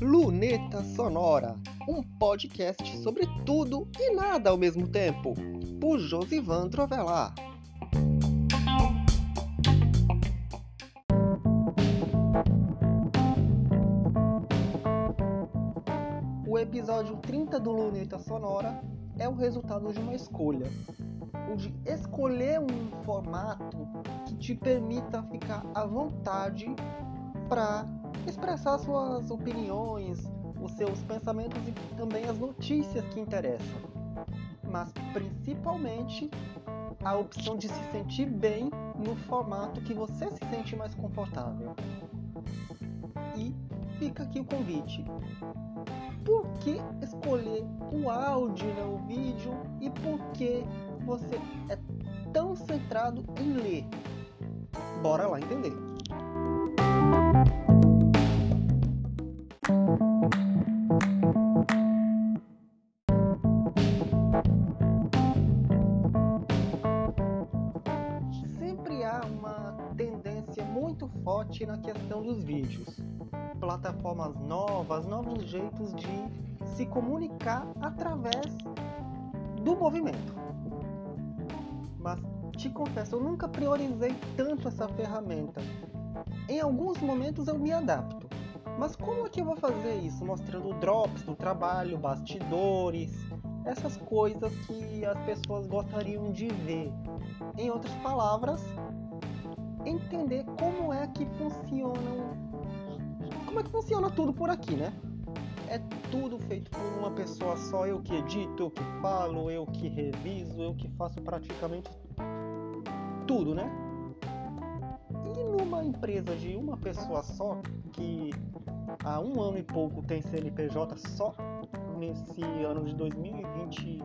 Luneta Sonora, um podcast sobre tudo e nada ao mesmo tempo, por Josivan Trovelar. O episódio 30 do Luneta Sonora é o resultado de uma escolha, o de escolher um formato te permita ficar à vontade para expressar suas opiniões, os seus pensamentos e também as notícias que interessam. Mas principalmente a opção de se sentir bem no formato que você se sente mais confortável. E fica aqui o convite. Por que escolher o áudio não o vídeo e por que você é tão centrado em ler? Bora lá entender. Sempre há uma tendência muito forte na questão dos vídeos. Plataformas novas, novos jeitos de se comunicar através do movimento. Te confesso, eu nunca priorizei tanto essa ferramenta. Em alguns momentos eu me adapto. Mas como é que eu vou fazer isso? Mostrando drops do trabalho, bastidores, essas coisas que as pessoas gostariam de ver. Em outras palavras, entender como é que funcionam. Como é que funciona tudo por aqui, né? É tudo feito por uma pessoa só, eu que edito, eu que falo, eu que reviso, eu que faço praticamente tudo, né? E numa empresa de uma pessoa só, que há um ano e pouco tem CNPJ só nesse ano de 2020,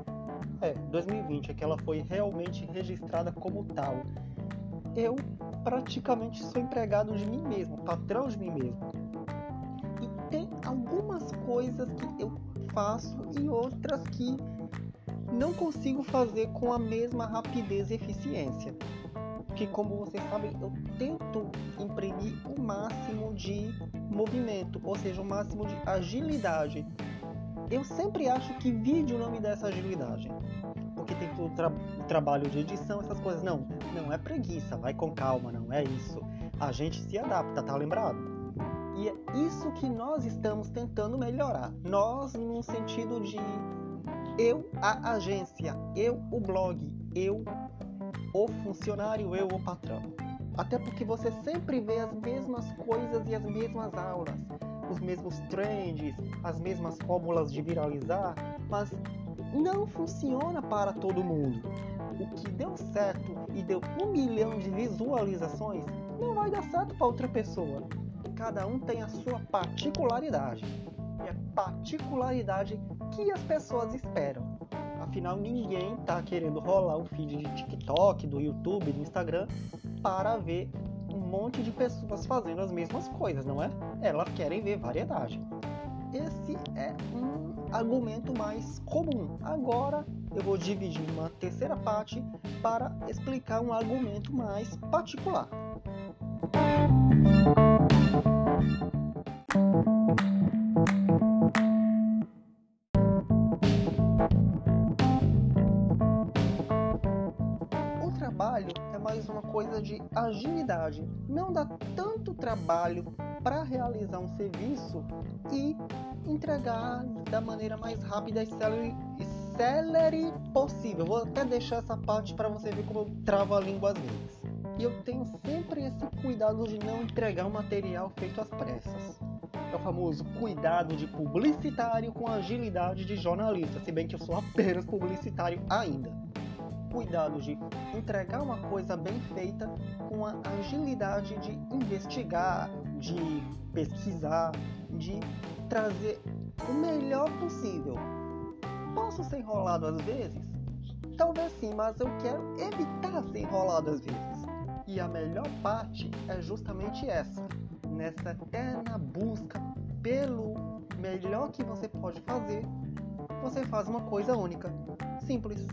é, 2020 é que ela foi realmente registrada como tal. Eu praticamente sou empregado de mim mesmo, patrão de mim mesmo. E tem algumas coisas que eu faço e outras que não consigo fazer com a mesma rapidez e eficiência. Que como vocês sabem, eu tento imprimir o máximo de movimento, ou seja, o máximo de agilidade. Eu sempre acho que vídeo não me dá essa agilidade. Porque tem o, tra trabalho de edição, essas coisas. Não, não é preguiça, vai com calma, não é isso. A gente se adapta, tá lembrado? E é isso que nós estamos tentando melhorar. Nós, num sentido de eu, a agência, eu, o blog, eu, o funcionário, eu, o patrão. Até porque você sempre vê as mesmas coisas e as mesmas aulas, os mesmos trends, as mesmas fórmulas de viralizar, mas não funciona para todo mundo. O que deu certo e deu um milhão de visualizações não vai dar certo para outra pessoa. Cada um tem a sua particularidade. E é particularidade que as pessoas esperam. Afinal, ninguém está querendo rolar um feed de TikTok, do YouTube, do Instagram para ver um monte de pessoas fazendo as mesmas coisas, não é? Elas querem ver variedade. Esse é um argumento mais comum. Agora eu vou dividir uma terceira parte para explicar um argumento mais particular. Coisa de agilidade. Não dá tanto trabalho para realizar um serviço e entregar da maneira mais rápida e célere, célere possível. Vou até deixar essa parte para você ver como eu travo a língua às vezes. E eu tenho sempre esse cuidado de não entregar um material feito às pressas. É o famoso cuidado de publicitário com agilidade de jornalista, se bem que eu sou apenas publicitário ainda. Cuidado de entregar uma coisa bem feita com a agilidade de investigar, de pesquisar, de trazer o melhor possível. Posso ser enrolado às vezes? Talvez sim, mas eu quero evitar ser enrolado às vezes. E a melhor parte é justamente essa. Nessa eterna busca pelo melhor que você pode fazer, você faz uma coisa única simples.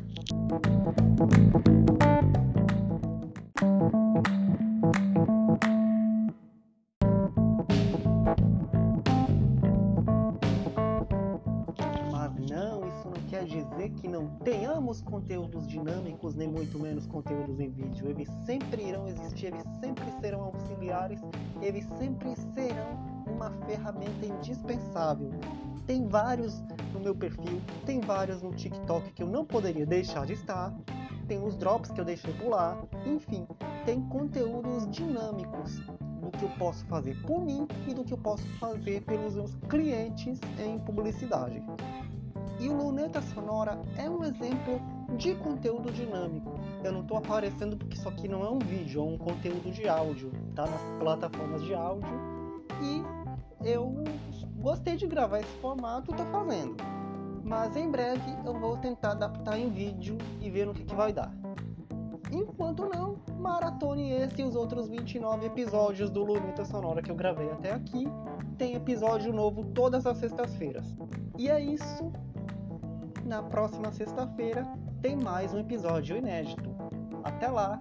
dizer que não tenhamos conteúdos dinâmicos, nem muito menos conteúdos em vídeo. Eles sempre irão existir, eles sempre serão auxiliares, eles sempre serão uma ferramenta indispensável. Tem vários no meu perfil, tem vários no TikTok que eu não poderia deixar de estar, tem os drops que eu deixei pular, enfim, tem conteúdos dinâmicos do que eu posso fazer por mim e do que eu posso fazer pelos meus clientes em publicidade. E o Luneta Sonora é um exemplo de conteúdo dinâmico. Eu não estou aparecendo porque isso aqui não é um vídeo, é um conteúdo de áudio, tá nas plataformas de áudio. E eu gostei de gravar esse formato estou fazendo. Mas em breve eu vou tentar adaptar em vídeo e ver o que, que vai dar. Enquanto não, maratone esse e os outros 29 episódios do Luneta Sonora que eu gravei até aqui. Tem episódio novo todas as sextas-feiras. E é isso. Na próxima sexta-feira tem mais um episódio inédito. Até lá!